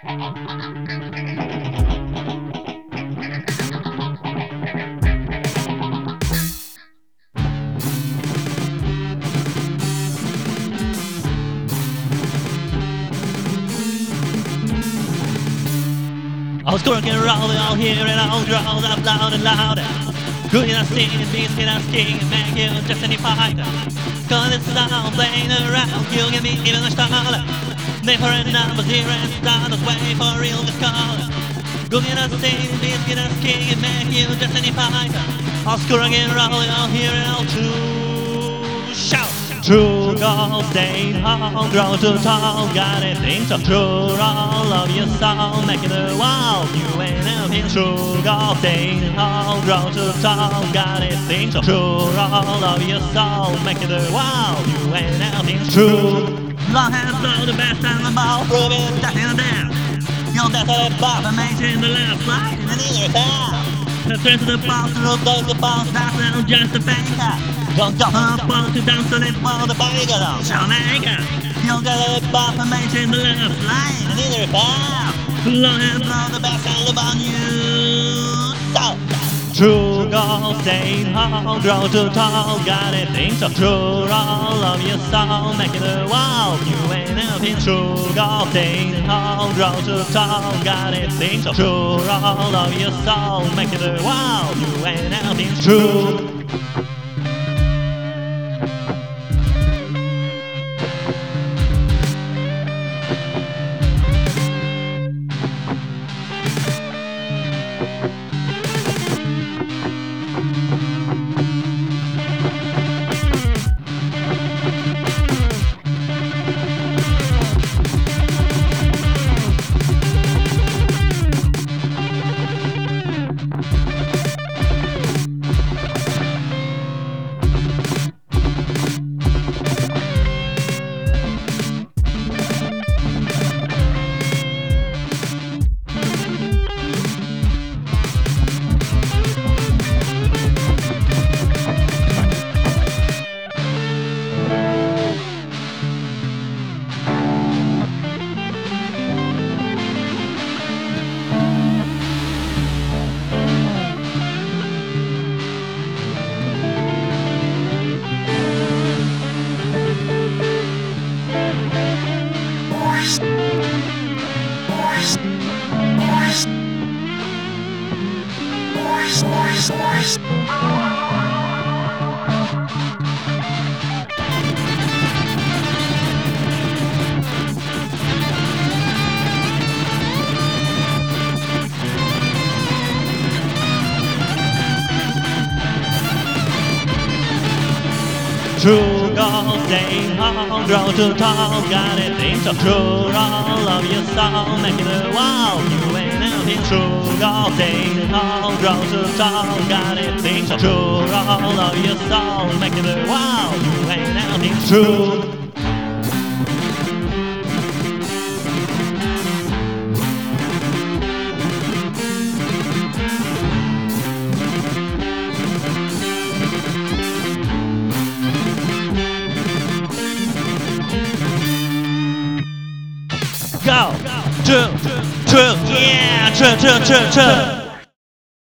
I was going around all here and all drowned up loud and loud. Good enough singing, beast enough king, make you just any fighter. Cause it's all playing around, you give me even a start. Name for a number zero and start the way for real this call. Good enough singing, beast enough king, and make you just any fighter. I'll score again, rolling all here and all two. Shout! True gold stain home, grow too tall, got it things so true, all of your soul, making the wild, you ain't nothing true gold stain home, grow too tall, got it things so true, all of your soul, making the wild, you ain't nothing true. Long hair blow the best and the ball, that in the down. Your death at the the left, and the down. The threat of the the goes the boss, that's not just a banker. Don't up on to dance on it while the body goes on. Jamaica. You'll get and maintain the left line. And either bow. Long the back and the on you. True gold stain hall, grow too tall, got it. Things so true, all of your soul, making the wild, you ain't nothing true, gold stain hall, grow too tall, got it. Things so true, all of your soul, making the wild, you ain't nothing true. True gold hall, grow tall, got it things so true, all of your soul, making the wild, you ain't nothing true, gold stain hall, grow too tall, got it things so true, all of your soul, making the wild, you ain't nothing true. Go, true, true, yeah, true, true, true, true.